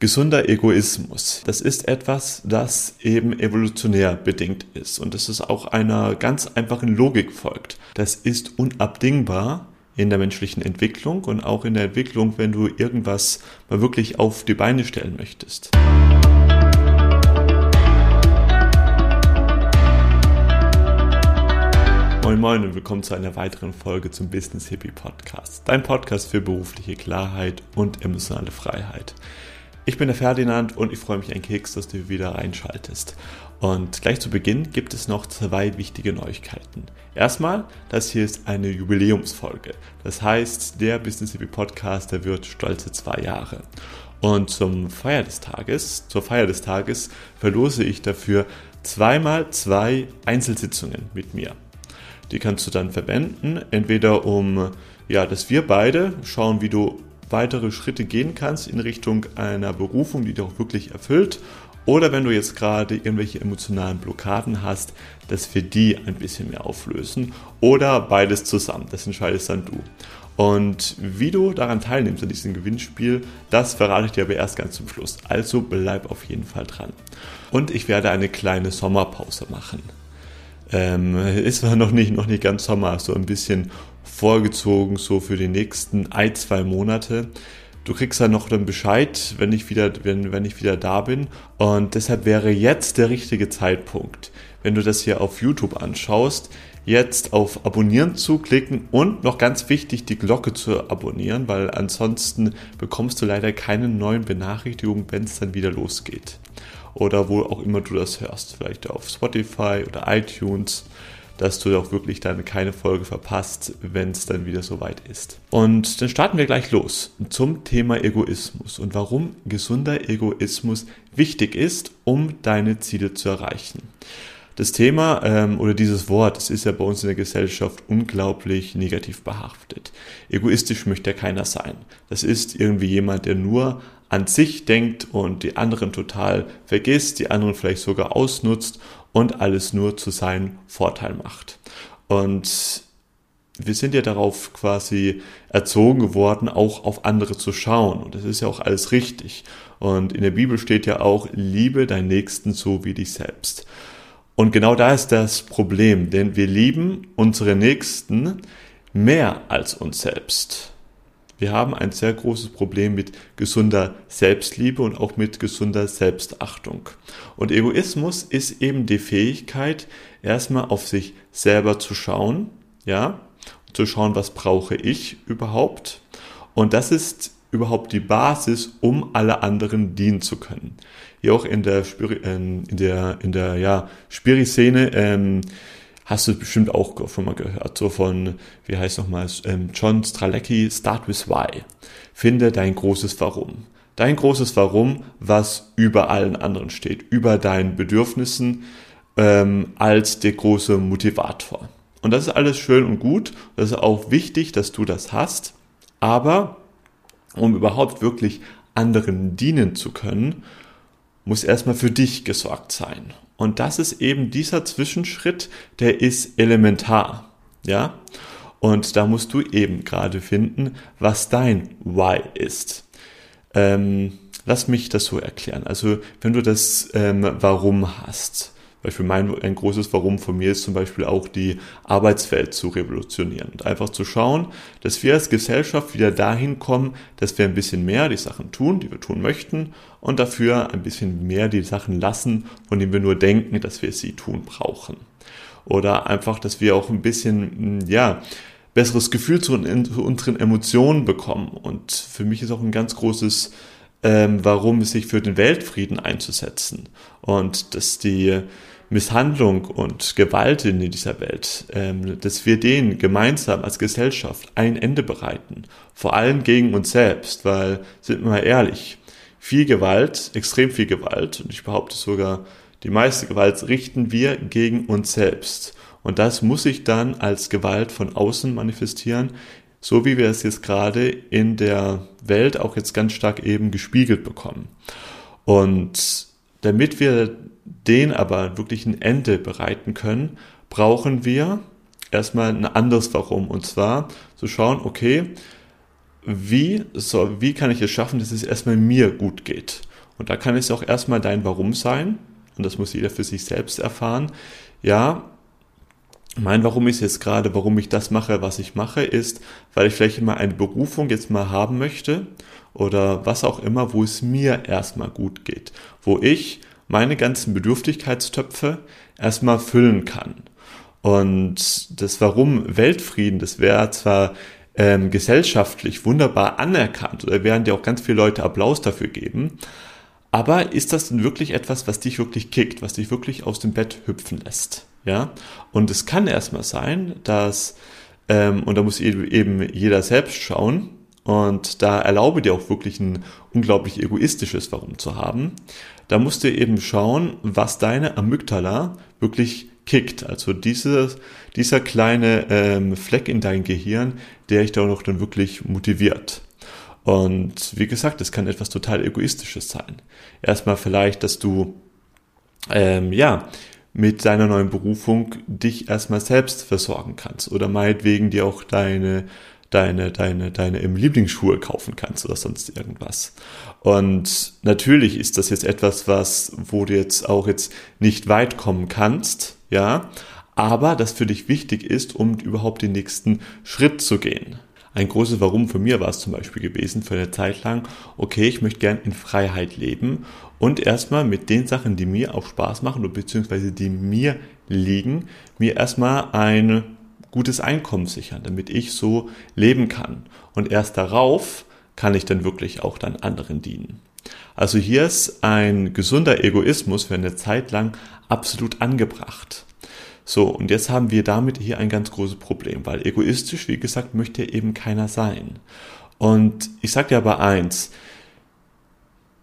Gesunder Egoismus, das ist etwas, das eben evolutionär bedingt ist und das ist auch einer ganz einfachen Logik folgt. Das ist unabdingbar in der menschlichen Entwicklung und auch in der Entwicklung, wenn du irgendwas mal wirklich auf die Beine stellen möchtest. Moin Moin und willkommen zu einer weiteren Folge zum Business Hippie Podcast. Dein Podcast für berufliche Klarheit und emotionale Freiheit. Ich bin der Ferdinand und ich freue mich ein Keks, dass du wieder reinschaltest. Und gleich zu Beginn gibt es noch zwei wichtige Neuigkeiten. Erstmal, das hier ist eine Jubiläumsfolge. Das heißt, der Business Hippie Podcast, der wird stolze zwei Jahre. Und zum Feier des Tages, zur Feier des Tages verlose ich dafür zweimal zwei Einzelsitzungen mit mir. Die kannst du dann verwenden, entweder um, ja, dass wir beide schauen, wie du weitere Schritte gehen kannst in Richtung einer Berufung, die dich auch wirklich erfüllt. Oder wenn du jetzt gerade irgendwelche emotionalen Blockaden hast, dass wir die ein bisschen mehr auflösen. Oder beides zusammen. Das entscheidest dann du. Und wie du daran teilnimmst an diesem Gewinnspiel, das verrate ich dir aber erst ganz zum Schluss. Also bleib auf jeden Fall dran. Und ich werde eine kleine Sommerpause machen. Ähm, ist zwar noch nicht, noch nicht ganz Sommer, so ein bisschen vorgezogen, so für die nächsten ein, zwei Monate. Du kriegst dann noch dann Bescheid, wenn ich wieder, wenn, wenn ich wieder da bin. Und deshalb wäre jetzt der richtige Zeitpunkt, wenn du das hier auf YouTube anschaust, jetzt auf Abonnieren zu klicken und noch ganz wichtig, die Glocke zu abonnieren, weil ansonsten bekommst du leider keine neuen Benachrichtigungen, wenn es dann wieder losgeht oder wo auch immer du das hörst, vielleicht auf Spotify oder iTunes, dass du auch wirklich dann keine Folge verpasst, wenn es dann wieder soweit ist. Und dann starten wir gleich los zum Thema Egoismus und warum gesunder Egoismus wichtig ist, um deine Ziele zu erreichen. Das Thema ähm, oder dieses Wort, das ist ja bei uns in der Gesellschaft unglaublich negativ behaftet. Egoistisch möchte ja keiner sein. Das ist irgendwie jemand, der nur an sich denkt und die anderen total vergisst, die anderen vielleicht sogar ausnutzt und alles nur zu seinem Vorteil macht. Und wir sind ja darauf quasi erzogen geworden, auch auf andere zu schauen. Und das ist ja auch alles richtig. Und in der Bibel steht ja auch, liebe deinen Nächsten so wie dich selbst. Und genau da ist das Problem, denn wir lieben unsere Nächsten mehr als uns selbst. Wir haben ein sehr großes Problem mit gesunder Selbstliebe und auch mit gesunder Selbstachtung. Und Egoismus ist eben die Fähigkeit, erstmal auf sich selber zu schauen, ja, zu schauen, was brauche ich überhaupt. Und das ist überhaupt die Basis, um alle anderen dienen zu können. Hier auch in der Spiri ähm, in der in der ja Spiri-Szene ähm, hast du bestimmt auch schon mal gehört, so von, wie heißt nochmal, ähm, John Stralecki, Start with Why. Finde dein großes Warum. Dein großes Warum, was über allen anderen steht, über deinen Bedürfnissen ähm, als der große Motivator. Und das ist alles schön und gut. Das ist auch wichtig, dass du das hast. Aber um überhaupt wirklich anderen dienen zu können, muss erstmal für dich gesorgt sein. Und das ist eben dieser Zwischenschritt, der ist elementar. Ja? Und da musst du eben gerade finden, was dein Why ist. Ähm, lass mich das so erklären. Also, wenn du das ähm, Warum hast, Beispiel mein ein großes Warum von mir ist zum Beispiel auch die Arbeitswelt zu revolutionieren und einfach zu schauen, dass wir als Gesellschaft wieder dahin kommen, dass wir ein bisschen mehr die Sachen tun, die wir tun möchten und dafür ein bisschen mehr die Sachen lassen, von denen wir nur denken, dass wir sie tun brauchen. Oder einfach, dass wir auch ein bisschen, ja, besseres Gefühl zu, unseren Emotionen bekommen. Und für mich ist auch ein ganz großes ähm, warum sich für den Weltfrieden einzusetzen und dass die Misshandlung und Gewalt in dieser Welt, ähm, dass wir denen gemeinsam als Gesellschaft ein Ende bereiten. Vor allem gegen uns selbst, weil, sind wir mal ehrlich, viel Gewalt, extrem viel Gewalt, und ich behaupte sogar, die meiste Gewalt richten wir gegen uns selbst. Und das muss sich dann als Gewalt von außen manifestieren, so wie wir es jetzt gerade in der Welt auch jetzt ganz stark eben gespiegelt bekommen. Und damit wir den aber wirklich ein Ende bereiten können, brauchen wir erstmal ein anderes Warum. Und zwar zu schauen, okay, wie, so, wie kann ich es schaffen, dass es erstmal mir gut geht? Und da kann es auch erstmal dein Warum sein. Und das muss jeder für sich selbst erfahren. Ja, mein Warum ist jetzt gerade, warum ich das mache, was ich mache, ist, weil ich vielleicht mal eine Berufung jetzt mal haben möchte oder was auch immer, wo es mir erstmal gut geht, wo ich meine ganzen Bedürftigkeitstöpfe erstmal füllen kann. Und das Warum Weltfrieden, das wäre zwar ähm, gesellschaftlich wunderbar anerkannt oder werden dir auch ganz viele Leute Applaus dafür geben, aber ist das denn wirklich etwas, was dich wirklich kickt, was dich wirklich aus dem Bett hüpfen lässt? Ja, und es kann erstmal sein, dass, ähm, und da muss eben jeder selbst schauen, und da erlaube dir auch wirklich ein unglaublich egoistisches Warum zu haben. Da musst du eben schauen, was deine Amygdala wirklich kickt. Also dieses, dieser kleine ähm, Fleck in dein Gehirn, der dich da noch dann wirklich motiviert. Und wie gesagt, es kann etwas total Egoistisches sein. Erstmal vielleicht, dass du ähm, ja mit deiner neuen Berufung dich erstmal selbst versorgen kannst oder meinetwegen dir auch deine deine, deine, deine im Lieblingsschuhe kaufen kannst oder sonst irgendwas. Und natürlich ist das jetzt etwas, was, wo du jetzt auch jetzt nicht weit kommen kannst, ja, aber das für dich wichtig ist, um überhaupt den nächsten Schritt zu gehen. Ein großes Warum für mir war es zum Beispiel gewesen, für eine Zeit lang, okay, ich möchte gern in Freiheit leben und erstmal mit den Sachen, die mir auch Spaß machen oder beziehungsweise die mir liegen, mir erstmal eine gutes Einkommen sichern, damit ich so leben kann. Und erst darauf kann ich dann wirklich auch dann anderen dienen. Also hier ist ein gesunder Egoismus für eine Zeit lang absolut angebracht. So, und jetzt haben wir damit hier ein ganz großes Problem, weil egoistisch, wie gesagt, möchte eben keiner sein. Und ich sage dir aber eins,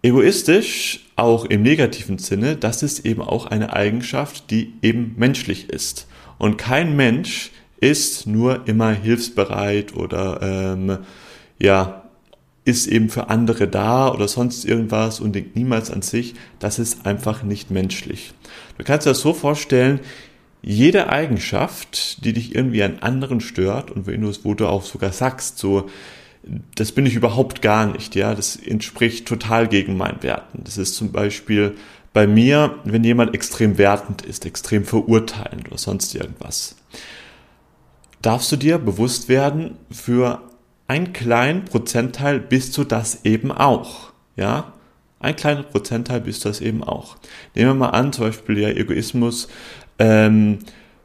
egoistisch, auch im negativen Sinne, das ist eben auch eine Eigenschaft, die eben menschlich ist. Und kein Mensch ist nur immer hilfsbereit oder ähm, ja, ist eben für andere da oder sonst irgendwas und denkt niemals an sich, das ist einfach nicht menschlich. Du kannst dir das so vorstellen, jede Eigenschaft, die dich irgendwie an anderen stört und wenn du es, wo du auch sogar sagst, so, das bin ich überhaupt gar nicht, ja, das entspricht total gegen meinen Werten. Das ist zum Beispiel bei mir, wenn jemand extrem wertend ist, extrem verurteilend oder sonst irgendwas darfst du dir bewusst werden, für einen kleinen Prozentteil bist du das eben auch. Ja, ein kleiner Prozentteil bist du das eben auch. Nehmen wir mal an, zum Beispiel ja Egoismus, ähm,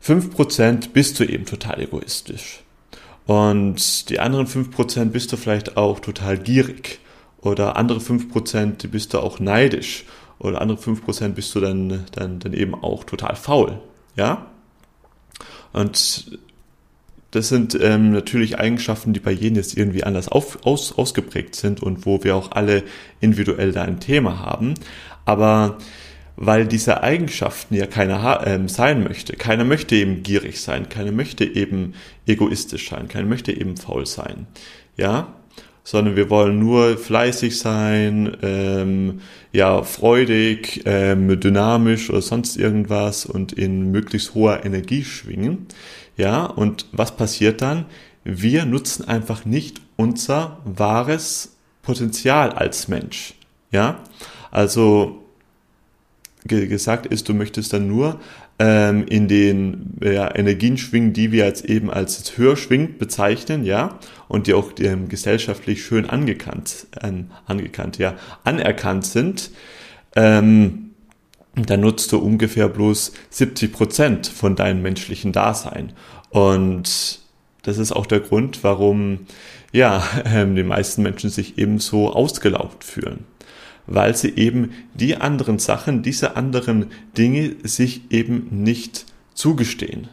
5% bist du eben total egoistisch. Und die anderen 5% bist du vielleicht auch total gierig. Oder andere 5% bist du auch neidisch. Oder andere 5% bist du dann, dann, dann eben auch total faul. Ja? Und das sind ähm, natürlich Eigenschaften, die bei jedem jetzt irgendwie anders auf, aus, ausgeprägt sind und wo wir auch alle individuell da ein Thema haben. Aber weil diese Eigenschaften ja keiner ähm, sein möchte. Keiner möchte eben gierig sein, keiner möchte eben egoistisch sein, keiner möchte eben faul sein. Ja, sondern wir wollen nur fleißig sein, ähm, ja, freudig, ähm, dynamisch oder sonst irgendwas und in möglichst hoher Energie schwingen. Ja, und was passiert dann? Wir nutzen einfach nicht unser wahres Potenzial als Mensch. Ja, also gesagt ist, du möchtest dann nur ähm, in den ja, Energien schwingen, die wir jetzt eben als höher schwingend bezeichnen, ja, und die auch ähm, gesellschaftlich schön angekannt, ähm, angekannt, ja, anerkannt sind. Ähm, dann nutzt du ungefähr bloß 70 Prozent von deinem menschlichen Dasein. Und das ist auch der Grund, warum ja ähm, die meisten Menschen sich eben so ausgelaugt fühlen, weil sie eben die anderen Sachen, diese anderen Dinge sich eben nicht zugestehen.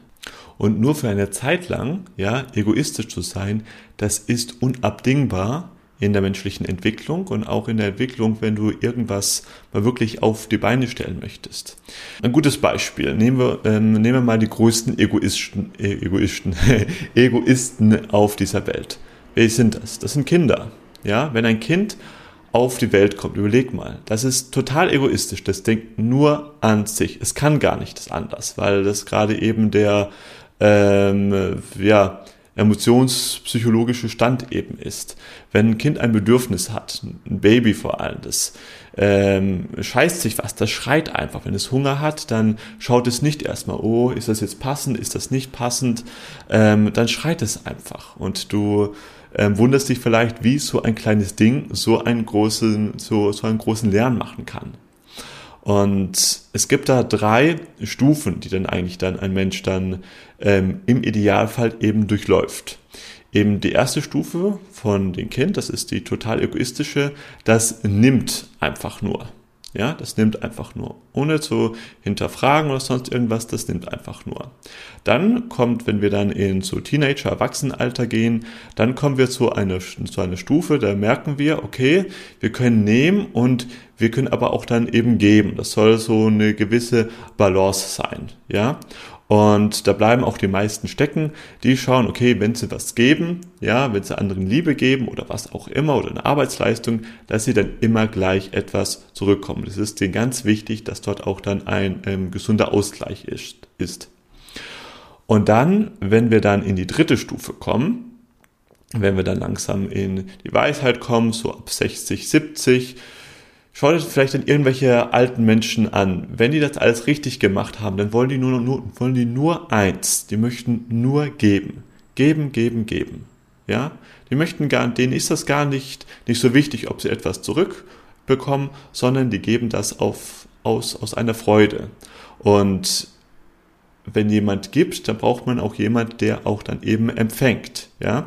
Und nur für eine Zeit lang, ja, egoistisch zu sein, das ist unabdingbar, in der menschlichen Entwicklung und auch in der Entwicklung, wenn du irgendwas mal wirklich auf die Beine stellen möchtest. Ein gutes Beispiel. Nehmen wir, ähm, nehmen wir mal die größten Egoisten, äh, Egoisten, Egoisten auf dieser Welt. Wer sind das? Das sind Kinder. Ja, wenn ein Kind auf die Welt kommt, überleg mal, das ist total egoistisch, das denkt nur an sich. Es kann gar nicht anders, weil das gerade eben der, ähm, ja, emotionspsychologische Stand eben ist. Wenn ein Kind ein Bedürfnis hat, ein Baby vor allem, das ähm, scheißt sich was, das schreit einfach. Wenn es Hunger hat, dann schaut es nicht erstmal, oh, ist das jetzt passend, ist das nicht passend, ähm, dann schreit es einfach. Und du ähm, wunderst dich vielleicht, wie so ein kleines Ding so einen großen, so, so einen großen Lärm machen kann. Und es gibt da drei Stufen, die dann eigentlich dann ein Mensch dann ähm, im Idealfall eben durchläuft. Eben die erste Stufe von dem Kind, das ist die total egoistische, das nimmt einfach nur. Ja, das nimmt einfach nur, ohne zu hinterfragen oder sonst irgendwas, das nimmt einfach nur. Dann kommt, wenn wir dann in so Teenager, Erwachsenenalter gehen, dann kommen wir zu einer, zu einer Stufe, da merken wir, okay, wir können nehmen und wir können aber auch dann eben geben. Das soll so eine gewisse Balance sein, ja. Und da bleiben auch die meisten stecken, die schauen, okay, wenn sie was geben, ja, wenn sie anderen Liebe geben oder was auch immer oder eine Arbeitsleistung, dass sie dann immer gleich etwas zurückkommen. Das ist denen ganz wichtig, dass dort auch dann ein ähm, gesunder Ausgleich ist, ist. Und dann, wenn wir dann in die dritte Stufe kommen, wenn wir dann langsam in die Weisheit kommen, so ab 60, 70, Schaut euch vielleicht dann irgendwelche alten Menschen an. Wenn die das alles richtig gemacht haben, dann wollen die nur, nur, wollen die nur eins. Die möchten nur geben. Geben, geben, geben. Ja? Die möchten gar, denen ist das gar nicht, nicht so wichtig, ob sie etwas zurückbekommen, sondern die geben das auf, aus, aus einer Freude. Und wenn jemand gibt, dann braucht man auch jemand, der auch dann eben empfängt. Ja?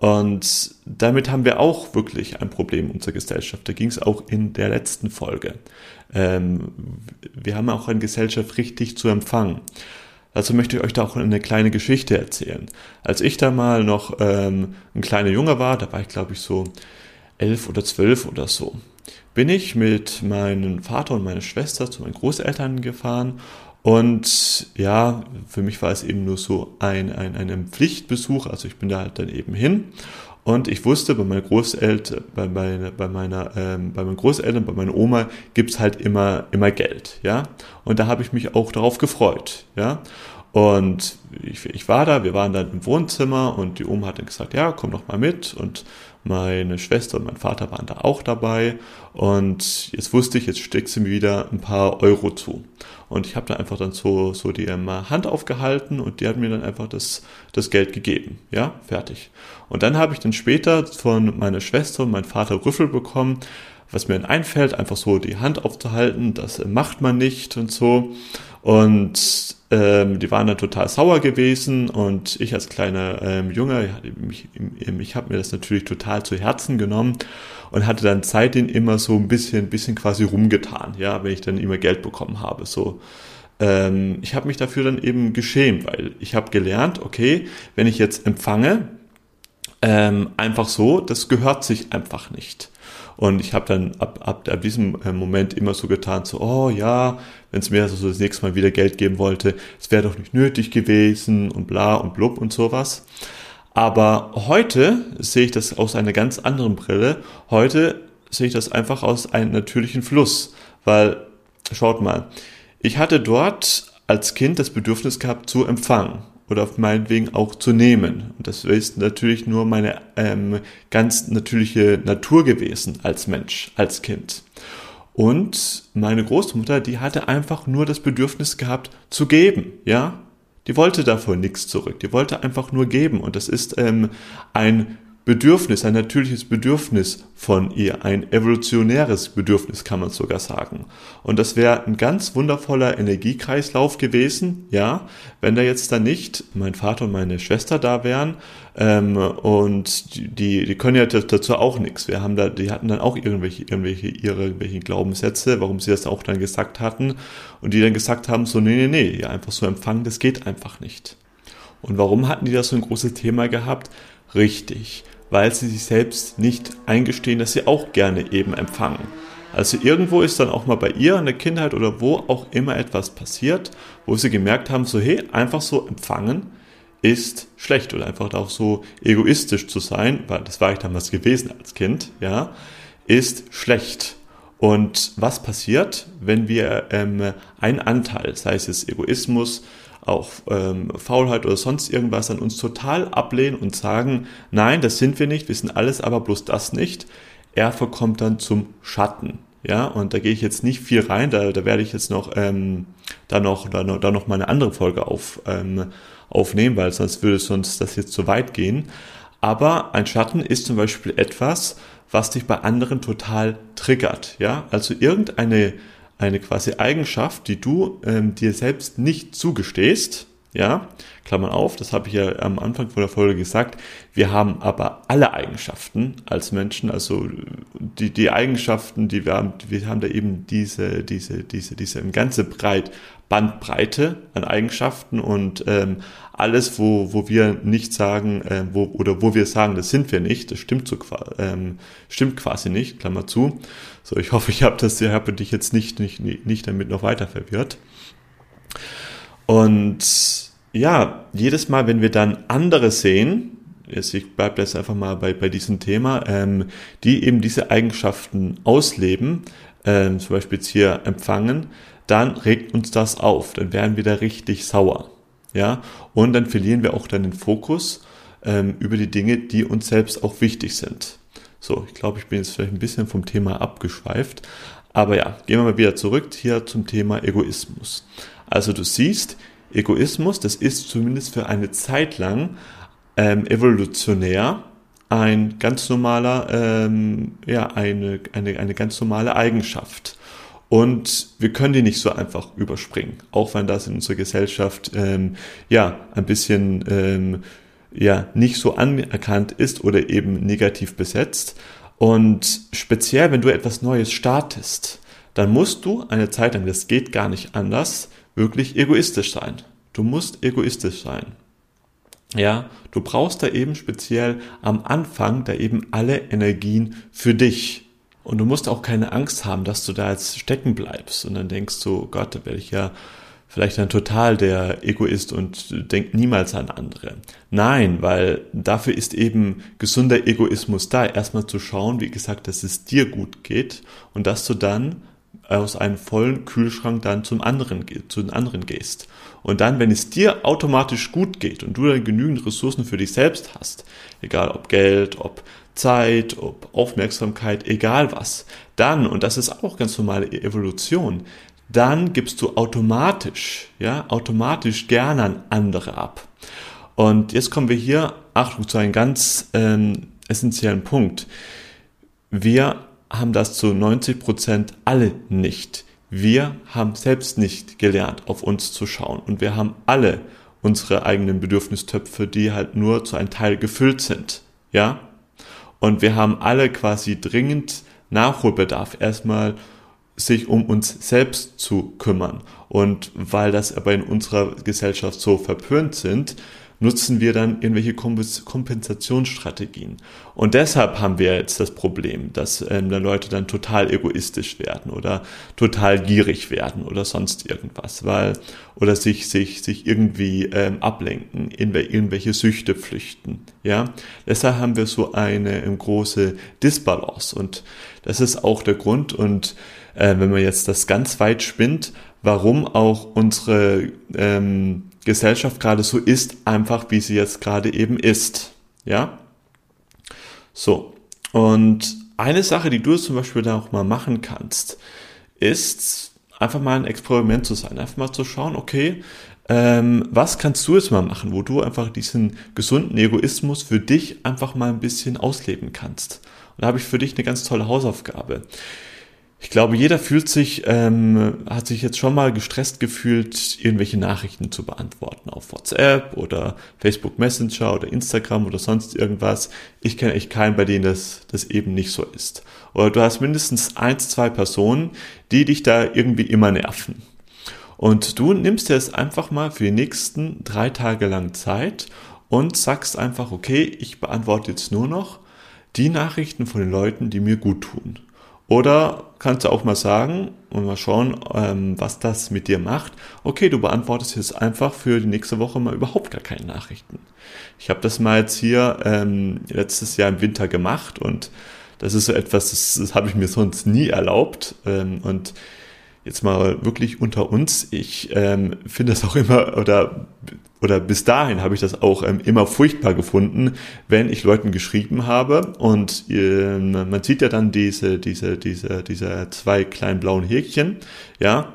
Und damit haben wir auch wirklich ein Problem in unserer Gesellschaft. Da ging es auch in der letzten Folge. Ähm, wir haben auch eine Gesellschaft richtig zu empfangen. Also möchte ich euch da auch eine kleine Geschichte erzählen. Als ich da mal noch ähm, ein kleiner Junge war, da war ich glaube ich so elf oder zwölf oder so, bin ich mit meinem Vater und meiner Schwester zu meinen Großeltern gefahren und ja, für mich war es eben nur so ein, ein, ein Pflichtbesuch, also ich bin da halt dann eben hin. Und ich wusste, bei meinen Großeltern, bei, meine, bei meiner, ähm, bei meinen Großeltern, bei meiner Oma gibt's halt immer, immer Geld, ja. Und da habe ich mich auch darauf gefreut, ja. Und ich, ich war da, wir waren dann im Wohnzimmer und die Oma hat dann gesagt, ja, komm doch mal mit. Und meine Schwester und mein Vater waren da auch dabei. Und jetzt wusste ich, jetzt steckt sie mir wieder ein paar Euro zu. Und ich habe da einfach dann so, so die ähm, Hand aufgehalten und die hat mir dann einfach das, das Geld gegeben. Ja, fertig. Und dann habe ich dann später von meiner Schwester und meinem Vater Rüffel bekommen, was mir dann einfällt, einfach so die Hand aufzuhalten, das macht man nicht und so. Und ähm, die waren dann total sauer gewesen und ich als kleiner ähm, Junge, ich, ich habe mir das natürlich total zu Herzen genommen und hatte dann seitdem immer so ein bisschen, bisschen quasi rumgetan, ja, wenn ich dann immer Geld bekommen habe, so. Ähm, ich habe mich dafür dann eben geschämt, weil ich habe gelernt, okay, wenn ich jetzt empfange, ähm, einfach so, das gehört sich einfach nicht. Und ich habe dann ab, ab, ab diesem äh, Moment immer so getan, so, oh ja, wenn es mir also so das nächste Mal wieder Geld geben wollte, es wäre doch nicht nötig gewesen und bla und blub und sowas. Aber heute sehe ich das aus einer ganz anderen Brille. Heute sehe ich das einfach aus einem natürlichen Fluss, weil, schaut mal, ich hatte dort als Kind das Bedürfnis gehabt zu empfangen oder auf meinetwegen auch zu nehmen. Und das ist natürlich nur meine ähm, ganz natürliche Natur gewesen als Mensch, als Kind. Und meine Großmutter, die hatte einfach nur das Bedürfnis gehabt zu geben, ja. Die wollte davor nichts zurück. Die wollte einfach nur geben. Und das ist ähm, ein Bedürfnis, ein natürliches Bedürfnis von ihr, ein evolutionäres Bedürfnis kann man sogar sagen. Und das wäre ein ganz wundervoller Energiekreislauf gewesen, ja, wenn da jetzt dann nicht mein Vater und meine Schwester da wären ähm, und die, die können ja dazu auch nichts. Wir haben da, die hatten dann auch irgendwelche, irgendwelche ihre irgendwelche Glaubenssätze, warum sie das auch dann gesagt hatten und die dann gesagt haben so nee nee nee, ja einfach so empfangen, das geht einfach nicht. Und warum hatten die da so ein großes Thema gehabt? Richtig weil sie sich selbst nicht eingestehen, dass sie auch gerne eben empfangen. Also irgendwo ist dann auch mal bei ihr in der Kindheit oder wo auch immer etwas passiert, wo sie gemerkt haben, so hey, einfach so empfangen ist schlecht oder einfach auch so egoistisch zu sein, weil das war ich damals gewesen als Kind, ja, ist schlecht. Und was passiert, wenn wir ähm, einen Anteil, sei es Egoismus, auch ähm, Faulheit oder sonst irgendwas an uns total ablehnen und sagen, nein, das sind wir nicht, wir sind alles, aber bloß das nicht. Er verkommt dann zum Schatten. Ja, und da gehe ich jetzt nicht viel rein, da, da werde ich jetzt noch, ähm, da noch, da noch, da noch mal eine andere Folge auf, ähm, aufnehmen, weil sonst würde sonst das jetzt zu weit gehen. Aber ein Schatten ist zum Beispiel etwas, was dich bei anderen total triggert. Ja, also irgendeine eine quasi Eigenschaft, die du ähm, dir selbst nicht zugestehst. Ja, Klammern auf, das habe ich ja am Anfang von der Folge gesagt. Wir haben aber alle Eigenschaften als Menschen, also die, die Eigenschaften, die wir haben, wir haben da eben diese, diese, diese, diese ganze Breit, Bandbreite an Eigenschaften und ähm, alles, wo, wo wir nicht sagen, äh, wo, oder wo wir sagen, das sind wir nicht, das stimmt so ähm, stimmt quasi nicht, Klammer zu. So, ich hoffe, ich habe das, ich habe dich jetzt nicht, nicht, nicht damit noch weiter verwirrt. Und ja, jedes Mal, wenn wir dann andere sehen, jetzt, ich bleibe jetzt einfach mal bei, bei diesem Thema, ähm, die eben diese Eigenschaften ausleben, ähm, zum Beispiel jetzt hier empfangen, dann regt uns das auf, dann werden wir da richtig sauer. Ja, und dann verlieren wir auch dann den Fokus ähm, über die Dinge, die uns selbst auch wichtig sind. So, ich glaube, ich bin jetzt vielleicht ein bisschen vom Thema abgeschweift. Aber ja, gehen wir mal wieder zurück hier zum Thema Egoismus. Also du siehst, Egoismus, das ist zumindest für eine Zeit lang ähm, evolutionär ein ganz normaler, ähm, ja, eine, eine, eine ganz normale Eigenschaft. Und wir können die nicht so einfach überspringen, auch wenn das in unserer Gesellschaft ähm, ja ein bisschen ähm, ja nicht so anerkannt ist oder eben negativ besetzt. Und speziell, wenn du etwas Neues startest, dann musst du eine Zeit lang, das geht gar nicht anders, wirklich egoistisch sein. Du musst egoistisch sein. Ja, du brauchst da eben speziell am Anfang da eben alle Energien für dich. Und du musst auch keine Angst haben, dass du da jetzt stecken bleibst und dann denkst du, Gott, da werde ich ja vielleicht dann total der Egoist und denkt niemals an andere. Nein, weil dafür ist eben gesunder Egoismus da, erstmal zu schauen, wie gesagt, dass es dir gut geht und dass du dann aus einem vollen Kühlschrank dann zum anderen, zu den anderen gehst. Und dann, wenn es dir automatisch gut geht und du dann genügend Ressourcen für dich selbst hast, egal ob Geld, ob Zeit, ob Aufmerksamkeit, egal was, dann, und das ist auch ganz normale Evolution, dann gibst du automatisch, ja, automatisch gerne an andere ab. Und jetzt kommen wir hier, Achtung, zu einem ganz ähm, essentiellen Punkt. Wir haben das zu 90 Prozent alle nicht. Wir haben selbst nicht gelernt, auf uns zu schauen. Und wir haben alle unsere eigenen Bedürfnistöpfe, die halt nur zu einem Teil gefüllt sind. Ja? Und wir haben alle quasi dringend Nachholbedarf, erstmal sich um uns selbst zu kümmern. Und weil das aber in unserer Gesellschaft so verpönt sind, nutzen wir dann irgendwelche Kompensationsstrategien. Und deshalb haben wir jetzt das Problem, dass ähm, dann Leute dann total egoistisch werden oder total gierig werden oder sonst irgendwas, weil oder sich sich sich irgendwie ähm, ablenken, in irgendwelche Süchte flüchten. Ja, deshalb haben wir so eine ähm, große Disbalance und das ist auch der Grund und äh, wenn man jetzt das ganz weit spinnt, warum auch unsere ähm, Gesellschaft gerade so ist, einfach wie sie jetzt gerade eben ist. Ja? So. Und eine Sache, die du zum Beispiel da auch mal machen kannst, ist einfach mal ein Experiment zu sein. Einfach mal zu schauen, okay, ähm, was kannst du jetzt mal machen, wo du einfach diesen gesunden Egoismus für dich einfach mal ein bisschen ausleben kannst. Und da habe ich für dich eine ganz tolle Hausaufgabe. Ich glaube, jeder fühlt sich, ähm, hat sich jetzt schon mal gestresst gefühlt, irgendwelche Nachrichten zu beantworten auf WhatsApp oder Facebook Messenger oder Instagram oder sonst irgendwas. Ich kenne echt keinen, bei denen das, das eben nicht so ist. Oder du hast mindestens eins, zwei Personen, die dich da irgendwie immer nerven. Und du nimmst dir jetzt einfach mal für die nächsten drei Tage lang Zeit und sagst einfach, okay, ich beantworte jetzt nur noch die Nachrichten von den Leuten, die mir gut tun. Oder kannst du auch mal sagen und mal schauen, ähm, was das mit dir macht. Okay, du beantwortest jetzt einfach für die nächste Woche mal überhaupt gar keine Nachrichten. Ich habe das mal jetzt hier ähm, letztes Jahr im Winter gemacht und das ist so etwas, das, das habe ich mir sonst nie erlaubt. Ähm, und jetzt mal wirklich unter uns, ich ähm, finde das auch immer oder oder bis dahin habe ich das auch ähm, immer furchtbar gefunden, wenn ich Leuten geschrieben habe und äh, man sieht ja dann diese diese diese diese zwei kleinen blauen Häkchen, ja,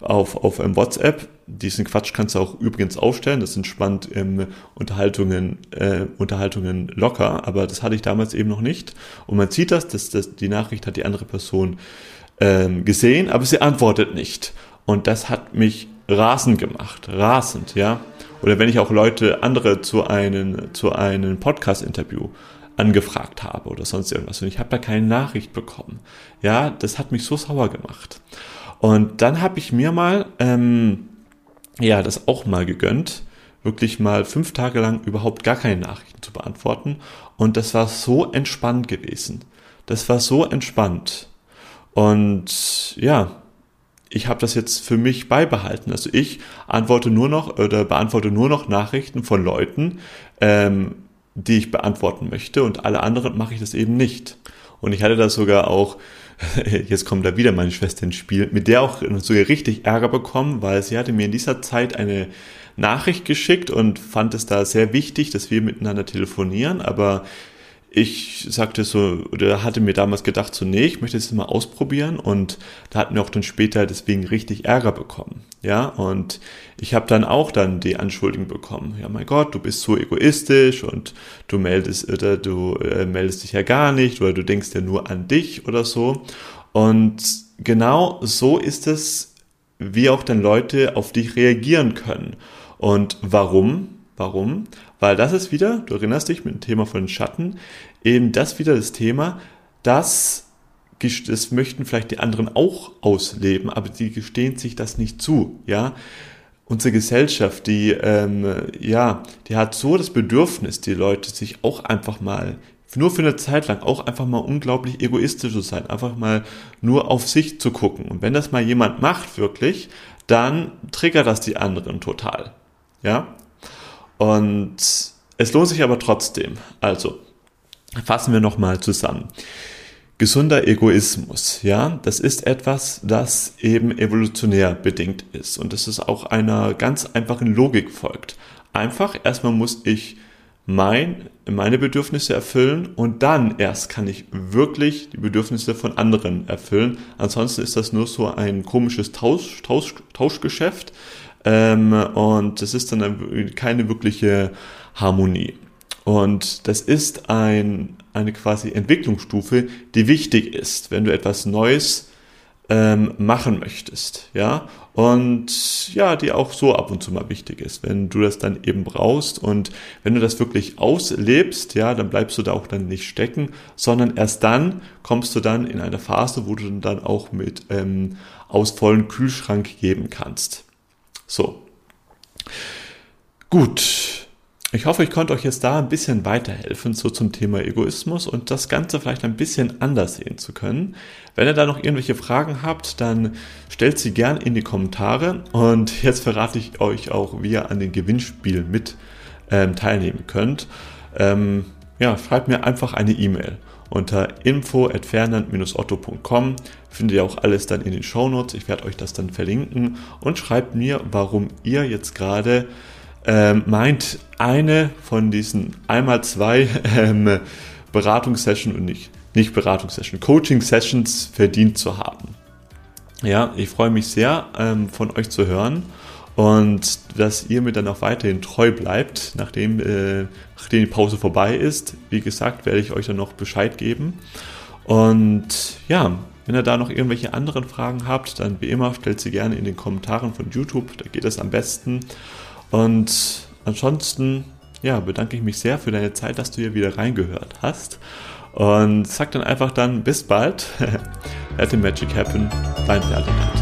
auf auf ähm, WhatsApp. Diesen Quatsch kannst du auch übrigens aufstellen. Das entspannt ähm, Unterhaltungen äh, Unterhaltungen locker, aber das hatte ich damals eben noch nicht. Und man sieht das, dass, dass die Nachricht hat die andere Person ähm, gesehen, aber sie antwortet nicht. Und das hat mich rasend gemacht, rasend, ja. Oder wenn ich auch Leute, andere zu einem, zu einem Podcast-Interview angefragt habe oder sonst irgendwas und ich habe da keine Nachricht bekommen. Ja, das hat mich so sauer gemacht. Und dann habe ich mir mal, ähm, ja, das auch mal gegönnt, wirklich mal fünf Tage lang überhaupt gar keine Nachrichten zu beantworten. Und das war so entspannt gewesen. Das war so entspannt. Und ja, ich habe das jetzt für mich beibehalten. Also ich antworte nur noch oder beantworte nur noch Nachrichten von Leuten, ähm, die ich beantworten möchte und alle anderen mache ich das eben nicht. Und ich hatte da sogar auch, jetzt kommt da wieder meine Schwester ins Spiel, mit der auch sogar richtig Ärger bekommen, weil sie hatte mir in dieser Zeit eine Nachricht geschickt und fand es da sehr wichtig, dass wir miteinander telefonieren, aber ich sagte so, oder hatte mir damals gedacht, so, nee, ich möchte es mal ausprobieren und da hatten wir auch dann später deswegen richtig Ärger bekommen. Ja, und ich habe dann auch dann die Anschuldigung bekommen, ja mein Gott, du bist so egoistisch und du meldest oder du äh, meldest dich ja gar nicht oder du denkst ja nur an dich oder so. Und genau so ist es, wie auch dann Leute auf dich reagieren können. Und warum? Warum? Weil das ist wieder, du erinnerst dich mit dem Thema von Schatten, eben das wieder das Thema, dass das möchten vielleicht die anderen auch ausleben, aber die gestehen sich das nicht zu, ja. Unsere Gesellschaft, die, ähm, ja, die hat so das Bedürfnis, die Leute sich auch einfach mal, nur für eine Zeit lang, auch einfach mal unglaublich egoistisch zu sein, einfach mal nur auf sich zu gucken. Und wenn das mal jemand macht, wirklich, dann triggert das die anderen total, ja. Und es lohnt sich aber trotzdem. Also, fassen wir nochmal zusammen. Gesunder Egoismus, ja, das ist etwas, das eben evolutionär bedingt ist und das ist auch einer ganz einfachen Logik folgt. Einfach, erstmal muss ich mein, meine Bedürfnisse erfüllen und dann erst kann ich wirklich die Bedürfnisse von anderen erfüllen. Ansonsten ist das nur so ein komisches Tausch, Tausch, Tauschgeschäft, ähm, und das ist dann keine wirkliche Harmonie. Und das ist ein, eine quasi Entwicklungsstufe, die wichtig ist, wenn du etwas Neues ähm, machen möchtest, ja, und ja, die auch so ab und zu mal wichtig ist, wenn du das dann eben brauchst und wenn du das wirklich auslebst, ja, dann bleibst du da auch dann nicht stecken, sondern erst dann kommst du dann in eine Phase, wo du dann auch mit ähm, aus vollen Kühlschrank geben kannst. So. Gut. Ich hoffe, ich konnte euch jetzt da ein bisschen weiterhelfen, so zum Thema Egoismus und das Ganze vielleicht ein bisschen anders sehen zu können. Wenn ihr da noch irgendwelche Fragen habt, dann stellt sie gern in die Kommentare und jetzt verrate ich euch auch, wie ihr an den Gewinnspielen mit ähm, teilnehmen könnt. Ähm, ja, schreibt mir einfach eine E-Mail unter info@fernand-otto.com findet ihr auch alles dann in den Show Notes. Ich werde euch das dann verlinken und schreibt mir, warum ihr jetzt gerade ähm, meint, eine von diesen einmal zwei ähm, Beratungssession und nicht, nicht Beratungssession, Coaching-Sessions verdient zu haben. Ja, ich freue mich sehr, ähm, von euch zu hören und dass ihr mir dann auch weiterhin treu bleibt, nachdem, äh, nachdem die Pause vorbei ist. Wie gesagt, werde ich euch dann noch Bescheid geben. Und ja, wenn ihr da noch irgendwelche anderen Fragen habt, dann wie immer stellt sie gerne in den Kommentaren von YouTube, da geht es am besten. Und ansonsten, ja, bedanke ich mich sehr für deine Zeit, dass du hier wieder reingehört hast. Und sag dann einfach dann bis bald. Let the magic happen, dein Ferdinand.